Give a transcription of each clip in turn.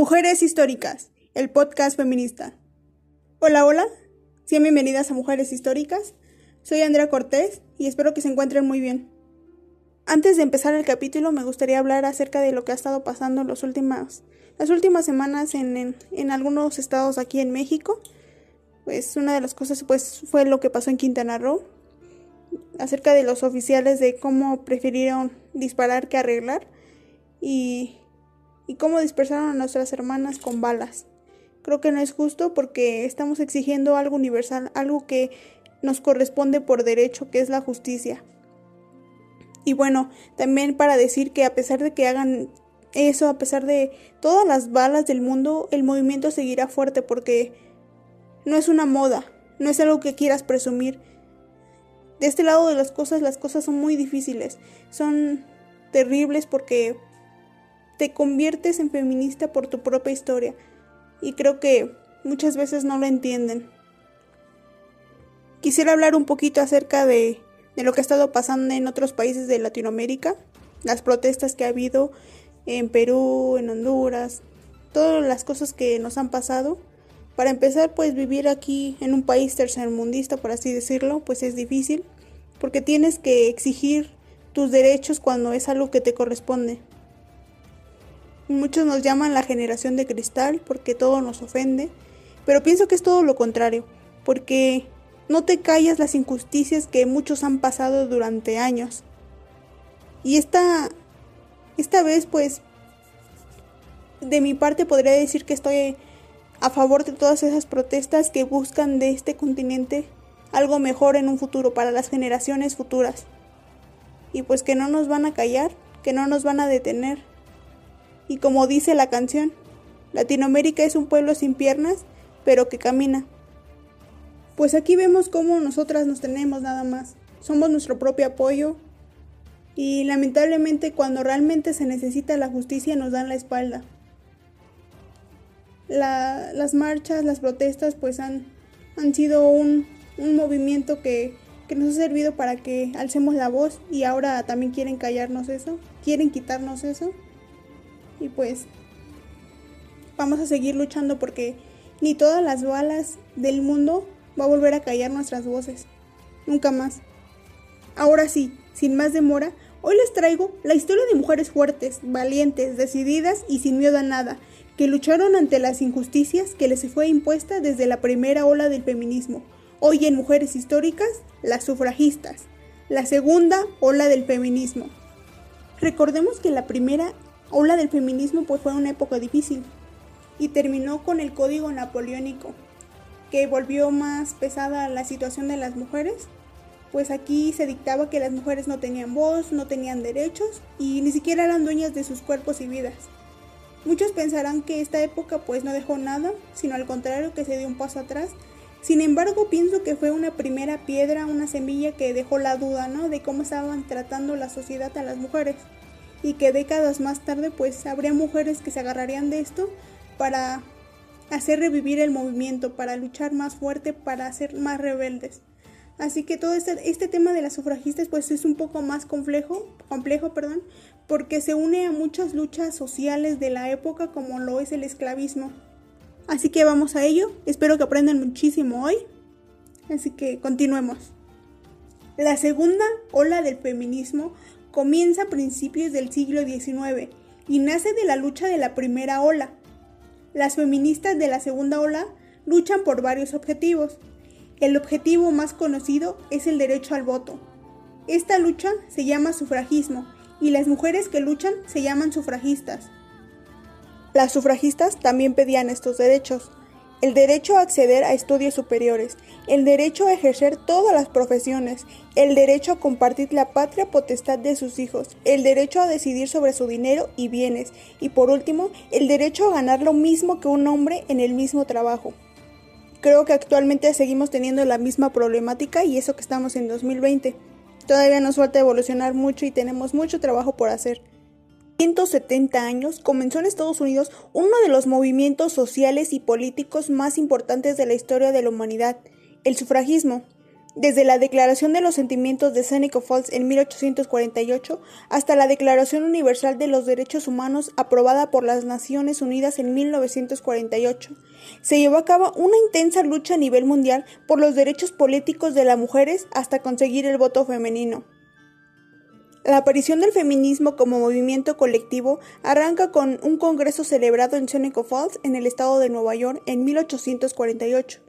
Mujeres Históricas, el podcast feminista. Hola, hola, sean bienvenidas a Mujeres Históricas. Soy Andrea Cortés y espero que se encuentren muy bien. Antes de empezar el capítulo me gustaría hablar acerca de lo que ha estado pasando en los las últimas semanas en, en, algunos estados aquí en México. Pues una de las cosas pues, fue lo que pasó en Quintana Roo, acerca de los oficiales de cómo prefirieron disparar que arreglar y y cómo dispersaron a nuestras hermanas con balas. Creo que no es justo porque estamos exigiendo algo universal, algo que nos corresponde por derecho, que es la justicia. Y bueno, también para decir que a pesar de que hagan eso, a pesar de todas las balas del mundo, el movimiento seguirá fuerte porque no es una moda, no es algo que quieras presumir. De este lado de las cosas, las cosas son muy difíciles, son terribles porque te conviertes en feminista por tu propia historia y creo que muchas veces no lo entienden. Quisiera hablar un poquito acerca de, de lo que ha estado pasando en otros países de Latinoamérica, las protestas que ha habido en Perú, en Honduras, todas las cosas que nos han pasado. Para empezar, pues vivir aquí en un país tercermundista, por así decirlo, pues es difícil, porque tienes que exigir tus derechos cuando es algo que te corresponde. Muchos nos llaman la generación de cristal porque todo nos ofende, pero pienso que es todo lo contrario, porque no te callas las injusticias que muchos han pasado durante años. Y esta, esta vez, pues, de mi parte podría decir que estoy a favor de todas esas protestas que buscan de este continente algo mejor en un futuro para las generaciones futuras. Y pues que no nos van a callar, que no nos van a detener, y como dice la canción, Latinoamérica es un pueblo sin piernas, pero que camina. Pues aquí vemos cómo nosotras nos tenemos nada más. Somos nuestro propio apoyo y lamentablemente cuando realmente se necesita la justicia nos dan la espalda. las marchas, las protestas pues han, han sido un, un movimiento que, que nos ha servido para que alcemos la voz y ahora también quieren callarnos eso, quieren quitarnos eso. Y pues vamos a seguir luchando porque ni todas las balas del mundo va a volver a callar nuestras voces. Nunca más. Ahora sí, sin más demora, hoy les traigo la historia de mujeres fuertes, valientes, decididas y sin miedo a nada, que lucharon ante las injusticias que les fue impuesta desde la primera ola del feminismo. Hoy en Mujeres Históricas, las sufragistas. La segunda ola del feminismo. Recordemos que la primera ola del feminismo pues fue una época difícil y terminó con el código napoleónico que volvió más pesada la situación de las mujeres pues aquí se dictaba que las mujeres no tenían voz, no tenían derechos y ni siquiera eran dueñas de sus cuerpos y vidas. Muchos pensarán que esta época pues no dejó nada, sino al contrario que se dio un paso atrás. Sin embargo, pienso que fue una primera piedra, una semilla que dejó la duda, ¿no? De cómo estaban tratando la sociedad a las mujeres y que décadas más tarde pues habría mujeres que se agarrarían de esto para hacer revivir el movimiento, para luchar más fuerte, para ser más rebeldes. Así que todo este, este tema de las sufragistas pues es un poco más complejo, complejo, perdón, porque se une a muchas luchas sociales de la época como lo es el esclavismo. Así que vamos a ello, espero que aprendan muchísimo hoy. Así que continuemos. La segunda ola del feminismo comienza a principios del siglo XIX y nace de la lucha de la primera ola. Las feministas de la segunda ola luchan por varios objetivos. El objetivo más conocido es el derecho al voto. Esta lucha se llama sufragismo y las mujeres que luchan se llaman sufragistas. Las sufragistas también pedían estos derechos, el derecho a acceder a estudios superiores, el derecho a ejercer todas las profesiones, el derecho a compartir la patria potestad de sus hijos, el derecho a decidir sobre su dinero y bienes, y por último, el derecho a ganar lo mismo que un hombre en el mismo trabajo. Creo que actualmente seguimos teniendo la misma problemática y eso que estamos en 2020. Todavía nos falta evolucionar mucho y tenemos mucho trabajo por hacer. 170 años comenzó en Estados Unidos uno de los movimientos sociales y políticos más importantes de la historia de la humanidad, el sufragismo. desde la Declaración de los Sentimientos de Seneca Falls en 1848 hasta la Declaración Universal de los Derechos Humanos aprobada por las Naciones Unidas en 1948. Se llevó a cabo una intensa lucha a nivel mundial por los derechos políticos de las mujeres hasta conseguir el voto femenino. La aparición del feminismo como movimiento colectivo arranca con un congreso celebrado en Seneca Falls, en el estado de Nueva York, en 1848.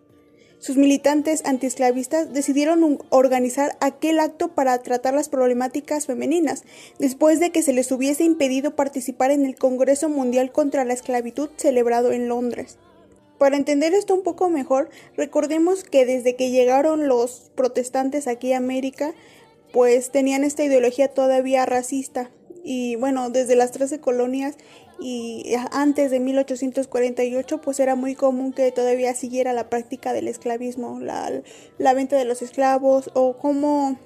Sus militantes antiesclavistas decidieron organizar aquel acto para tratar las problemáticas femeninas, después de que se les hubiese impedido participar en el Congreso Mundial contra la Esclavitud celebrado en Londres. Para entender esto un poco mejor, recordemos que desde que llegaron los protestantes aquí a América, pues tenían esta ideología todavía racista. Y bueno, desde las 13 colonias y antes de 1848 pues era muy común que todavía siguiera la práctica del esclavismo, la, venta de los esclavos o cómo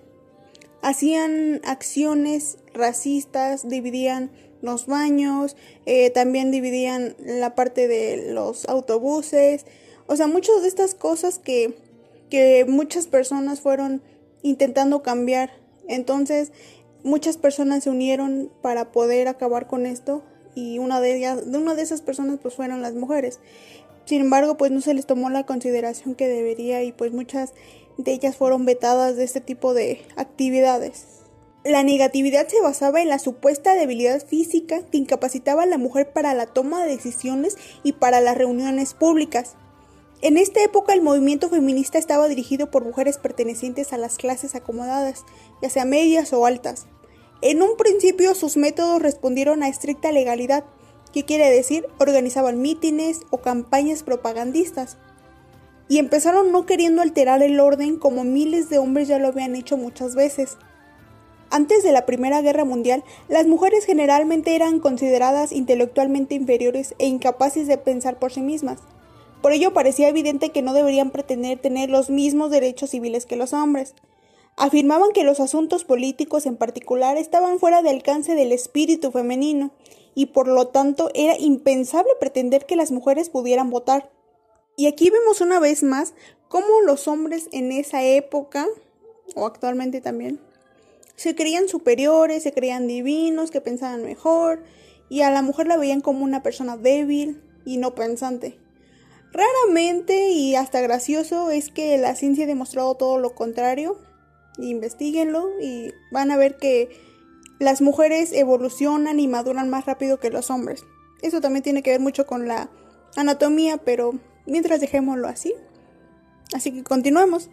hacían acciones racistas, dividían los baños, eh, también dividían la parte de los autobuses, o sea, muchas de estas cosas que, que muchas personas fueron intentando cambiar. Entonces, muchas personas se unieron para poder acabar con esto y una de ellas, una de esas personas pues fueron las mujeres. Sin embargo, pues no se les tomó la consideración que debería y pues muchas de ellas fueron vetadas de este tipo de actividades. La negatividad se basaba en la supuesta debilidad física que incapacitaba a la mujer para la toma de decisiones y para las reuniones públicas. En esta época el movimiento feminista estaba dirigido por mujeres pertenecientes a las clases acomodadas, ya sea medias o altas. En un principio sus métodos respondieron a estricta legalidad, que quiere decir organizaban mítines o campañas propagandistas. Y empezaron no queriendo alterar el orden como miles de hombres ya lo habían hecho muchas veces. Antes de la Primera Guerra Mundial, las mujeres generalmente eran consideradas intelectualmente inferiores e incapaces de pensar por sí mismas. Por ello parecía evidente que no deberían pretender tener los mismos derechos civiles que los hombres. Afirmaban que los asuntos políticos en particular estaban fuera de alcance del espíritu femenino y por lo tanto era impensable pretender que las mujeres pudieran votar. Y aquí vemos una vez más cómo los hombres en esa época, o actualmente también, se creían superiores, se creían divinos, que pensaban mejor, y a la mujer la veían como una persona débil y no pensante. Raramente y hasta gracioso es que la ciencia ha demostrado todo lo contrario, investiguenlo y van a ver que las mujeres evolucionan y maduran más rápido que los hombres. Eso también tiene que ver mucho con la anatomía, pero mientras dejémoslo así. Así que continuemos.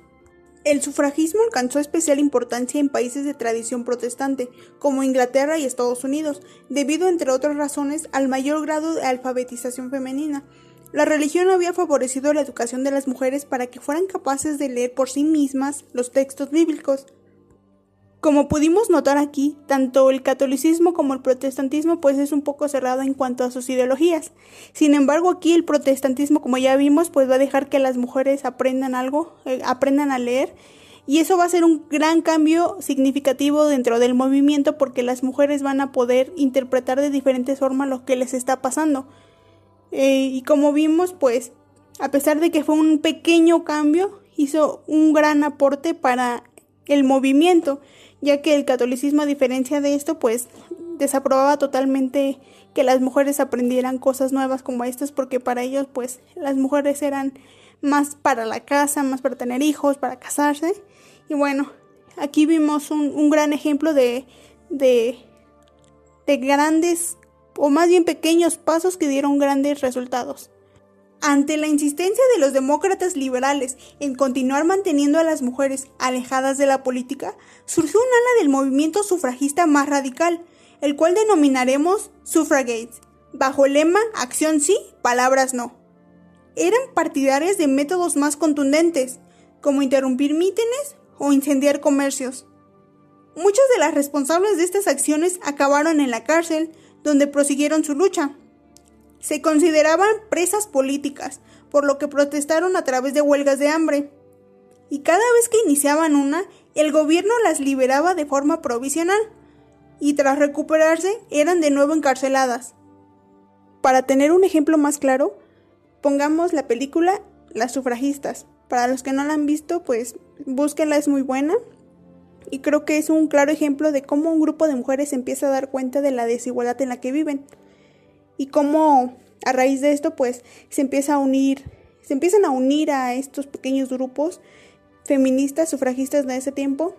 El sufragismo alcanzó especial importancia en países de tradición protestante, como Inglaterra y Estados Unidos, debido, entre otras razones, al mayor grado de alfabetización femenina, la religión había favorecido la educación de las mujeres para que fueran capaces de leer por sí mismas los textos bíblicos. Como pudimos notar aquí, tanto el catolicismo como el protestantismo pues es un poco cerrado en cuanto a sus ideologías. Sin embargo, aquí el protestantismo, como ya vimos, pues va a dejar que las mujeres aprendan algo, eh, aprendan a leer y eso va a ser un gran cambio significativo dentro del movimiento porque las mujeres van a poder interpretar de diferentes formas lo que les está pasando. Eh, y como vimos, pues, a pesar de que fue un pequeño cambio, hizo un gran aporte para el movimiento, ya que el catolicismo, a diferencia de esto, pues, desaprobaba totalmente que las mujeres aprendieran cosas nuevas como estas, porque para ellos, pues, las mujeres eran más para la casa, más para tener hijos, para casarse. Y bueno, aquí vimos un, un gran ejemplo de, de, de grandes o más bien pequeños pasos que dieron grandes resultados. Ante la insistencia de los demócratas liberales en continuar manteniendo a las mujeres alejadas de la política, surgió un ala del movimiento sufragista más radical, el cual denominaremos suffragettes, bajo el lema acción sí, palabras no. Eran partidarias de métodos más contundentes, como interrumpir mítines o incendiar comercios. Muchas de las responsables de estas acciones acabaron en la cárcel donde prosiguieron su lucha. Se consideraban presas políticas, por lo que protestaron a través de huelgas de hambre. Y cada vez que iniciaban una, el gobierno las liberaba de forma provisional, y tras recuperarse eran de nuevo encarceladas. Para tener un ejemplo más claro, pongamos la película Las sufragistas. Para los que no la han visto, pues búsquenla, es muy buena. Y creo que es un claro ejemplo de cómo un grupo de mujeres empieza a dar cuenta de la desigualdad en la que viven. Y cómo a raíz de esto pues se empieza a unir, se empiezan a unir a estos pequeños grupos feministas, sufragistas de ese tiempo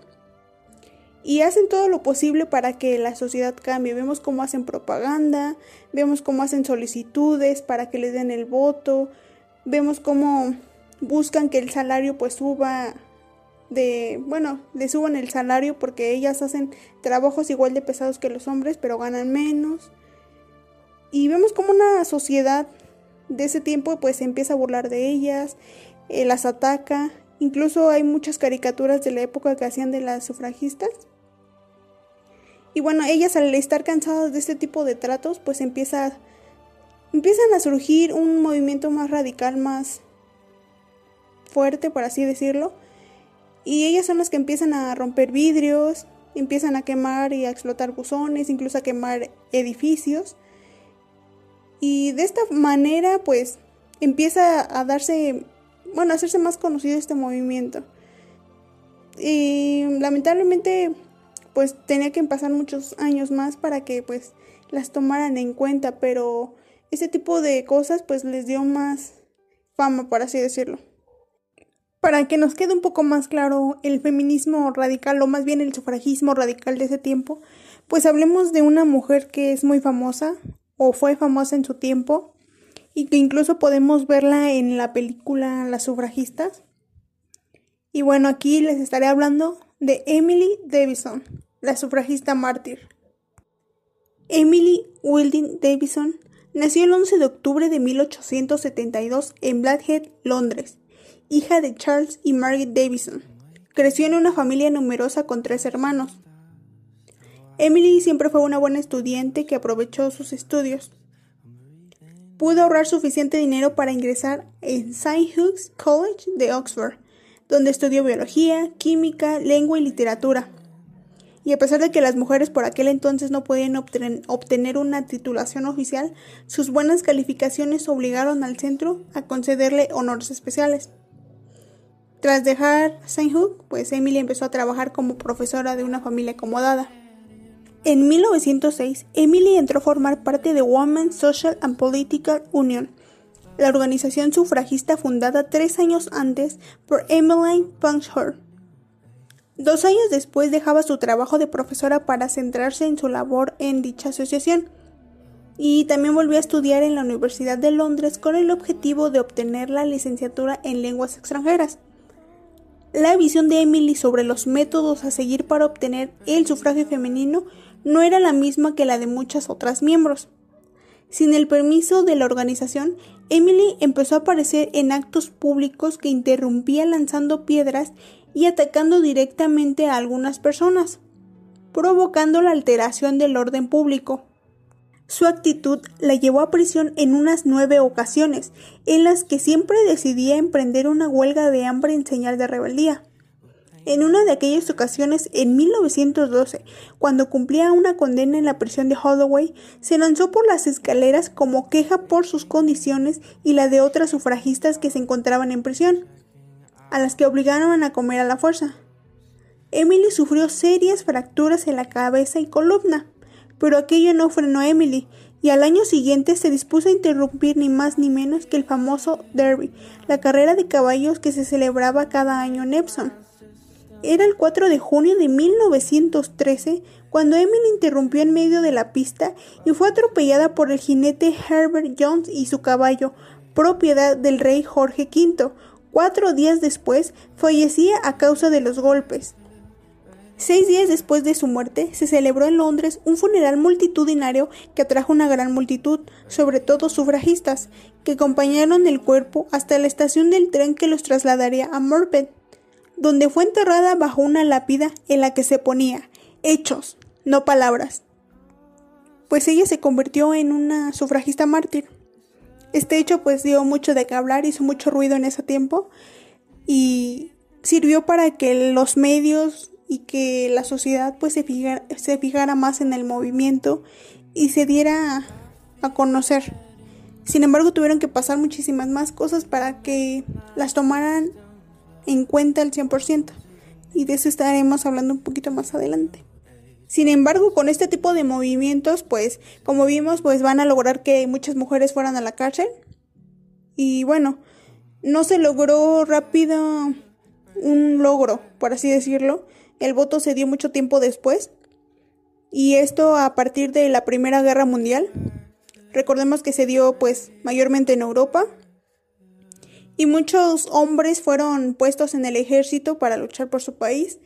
y hacen todo lo posible para que la sociedad cambie. Vemos cómo hacen propaganda, vemos cómo hacen solicitudes para que les den el voto, vemos cómo buscan que el salario pues suba de, bueno, le suban el salario porque ellas hacen trabajos igual de pesados que los hombres, pero ganan menos. Y vemos como una sociedad de ese tiempo pues empieza a burlar de ellas, eh, las ataca. Incluso hay muchas caricaturas de la época que hacían de las sufragistas. Y bueno, ellas al estar cansadas de este tipo de tratos, pues empieza, empiezan a surgir un movimiento más radical, más fuerte, por así decirlo. Y ellas son las que empiezan a romper vidrios, empiezan a quemar y a explotar buzones, incluso a quemar edificios. Y de esta manera, pues, empieza a darse, bueno, a hacerse más conocido este movimiento. Y lamentablemente, pues tenía que pasar muchos años más para que, pues, las tomaran en cuenta, pero ese tipo de cosas, pues, les dio más fama, por así decirlo. Para que nos quede un poco más claro el feminismo radical, o más bien el sufragismo radical de ese tiempo, pues hablemos de una mujer que es muy famosa, o fue famosa en su tiempo y que incluso podemos verla en la película Las sufragistas. Y bueno, aquí les estaré hablando de Emily Davison, la sufragista mártir. Emily Wilding Davison nació el 11 de octubre de 1872 en Blackhead, Londres, hija de Charles y Margaret Davison. Creció en una familia numerosa con tres hermanos. Emily siempre fue una buena estudiante que aprovechó sus estudios. Pudo ahorrar suficiente dinero para ingresar en St. Hugh's College de Oxford, donde estudió biología, química, lengua y literatura. Y a pesar de que las mujeres por aquel entonces no podían obtener una titulación oficial, sus buenas calificaciones obligaron al centro a concederle honores especiales. Tras dejar St. Hugh, pues Emily empezó a trabajar como profesora de una familia acomodada. En 1906, Emily entró a formar parte de Women's Social and Political Union, la organización sufragista fundada tres años antes por Emmeline Pankhurst. Dos años después dejaba su trabajo de profesora para centrarse en su labor en dicha asociación y también volvió a estudiar en la Universidad de Londres con el objetivo de obtener la licenciatura en lenguas extranjeras. La visión de Emily sobre los métodos a seguir para obtener el sufragio femenino no era la misma que la de muchas otras miembros. Sin el permiso de la organización, Emily empezó a aparecer en actos públicos que interrumpía lanzando piedras y atacando directamente a algunas personas, provocando la alteración del orden público. Su actitud la llevó a prisión en unas nueve ocasiones, en las que siempre decidía emprender una huelga de hambre en señal de rebeldía. En una de aquellas ocasiones, en 1912, cuando cumplía una condena en la prisión de Holloway, se lanzó por las escaleras como queja por sus condiciones y la de otras sufragistas que se encontraban en prisión, a las que obligaron a comer a la fuerza. Emily sufrió serias fracturas en la cabeza y columna, pero aquello no frenó a Emily, y al año siguiente se dispuso a interrumpir ni más ni menos que el famoso Derby, la carrera de caballos que se celebraba cada año en Epsom. Era el 4 de junio de 1913 cuando Emily interrumpió en medio de la pista y fue atropellada por el jinete Herbert Jones y su caballo, propiedad del rey Jorge V. Cuatro días después fallecía a causa de los golpes. Seis días después de su muerte, se celebró en Londres un funeral multitudinario que atrajo una gran multitud, sobre todo sufragistas, que acompañaron el cuerpo hasta la estación del tren que los trasladaría a Morpeth donde fue enterrada bajo una lápida en la que se ponía hechos, no palabras. Pues ella se convirtió en una sufragista mártir. Este hecho pues dio mucho de qué hablar, hizo mucho ruido en ese tiempo y sirvió para que los medios y que la sociedad pues se fijara, se fijara más en el movimiento y se diera a conocer. Sin embargo, tuvieron que pasar muchísimas más cosas para que las tomaran en cuenta al 100%. Y de eso estaremos hablando un poquito más adelante. Sin embargo, con este tipo de movimientos, pues, como vimos, pues van a lograr que muchas mujeres fueran a la cárcel. Y bueno, no se logró rápido un logro, por así decirlo. El voto se dio mucho tiempo después. Y esto a partir de la Primera Guerra Mundial. Recordemos que se dio pues mayormente en Europa. Y muchos hombres fueron puestos en el ejército para luchar por su país,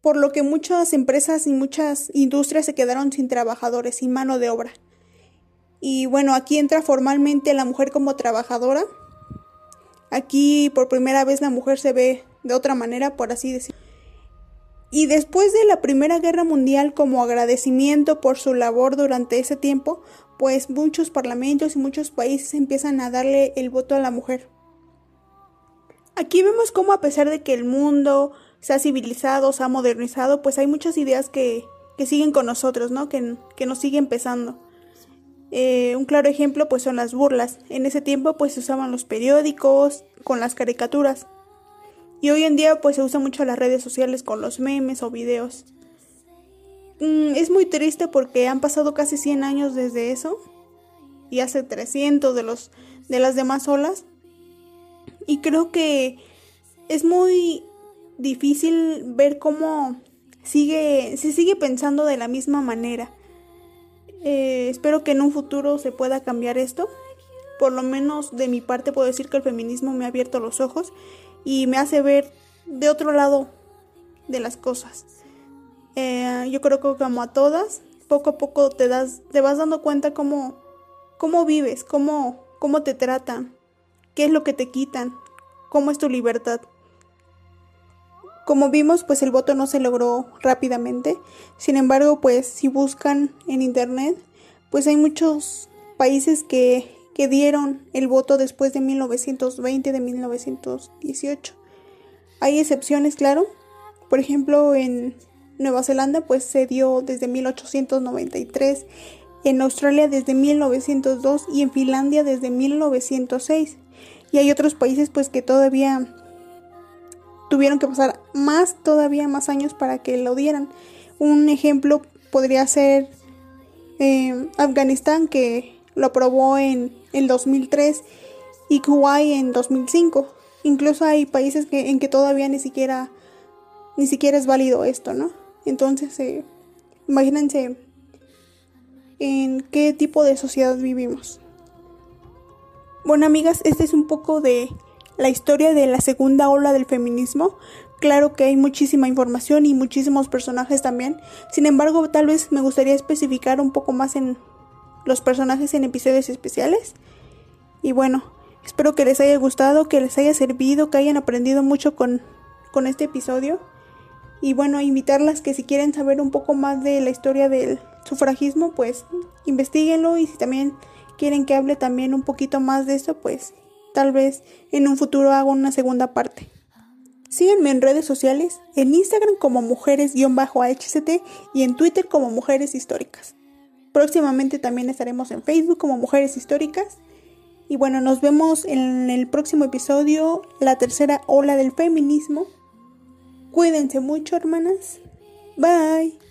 por lo que muchas empresas y muchas industrias se quedaron sin trabajadores, sin mano de obra. Y bueno, aquí entra formalmente la mujer como trabajadora. Aquí por primera vez la mujer se ve de otra manera, por así decirlo. Y después de la Primera Guerra Mundial, como agradecimiento por su labor durante ese tiempo, pues muchos parlamentos y muchos países empiezan a darle el voto a la mujer. Aquí vemos cómo a pesar de que el mundo se ha civilizado, se ha modernizado, pues hay muchas ideas que, que siguen con nosotros, ¿no? Que, que nos siguen pesando. Eh, un claro ejemplo pues son las burlas. En ese tiempo pues se usaban los periódicos con las caricaturas. Y hoy en día pues se usa mucho las redes sociales con los memes o videos. Mm, es muy triste porque han pasado casi 100 años desde eso y hace 300 de, los, de las demás olas. Y creo que es muy difícil ver cómo sigue, se sigue pensando de la misma manera. Eh, espero que en un futuro se pueda cambiar esto. Por lo menos de mi parte puedo decir que el feminismo me ha abierto los ojos y me hace ver de otro lado de las cosas. Eh, yo creo que como a todas, poco a poco te das, te vas dando cuenta cómo, cómo vives, cómo, cómo te tratan, qué es lo que te quitan, cómo es tu libertad. Como vimos, pues el voto no se logró rápidamente. Sin embargo, pues si buscan en internet, pues hay muchos países que que dieron el voto después de 1920, de 1918. Hay excepciones, claro. Por ejemplo, en Nueva Zelanda pues se dio desde 1893, en Australia desde 1902 y en Finlandia desde 1906. Y hay otros países pues que todavía tuvieron que pasar más, todavía más años para que lo dieran. Un ejemplo podría ser eh, Afganistán que lo aprobó en el 2003 y Kuwait en 2005. Incluso hay países que, en que todavía ni siquiera, ni siquiera es válido esto, ¿no? Entonces, eh, imagínense en qué tipo de sociedad vivimos. Bueno, amigas, este es un poco de la historia de la segunda ola del feminismo. Claro que hay muchísima información y muchísimos personajes también. Sin embargo, tal vez me gustaría especificar un poco más en los personajes en episodios especiales. Y bueno, espero que les haya gustado, que les haya servido, que hayan aprendido mucho con, con este episodio. Y bueno, invitarlas que si quieren saber un poco más de la historia del sufragismo, pues investiguenlo y si también quieren que hable también un poquito más de eso, pues tal vez en un futuro haga una segunda parte. Síguenme en redes sociales, en Instagram como mujeres-hct y en Twitter como mujeres históricas. Próximamente también estaremos en Facebook como Mujeres Históricas. Y bueno, nos vemos en el próximo episodio, la tercera ola del feminismo. Cuídense mucho, hermanas. Bye.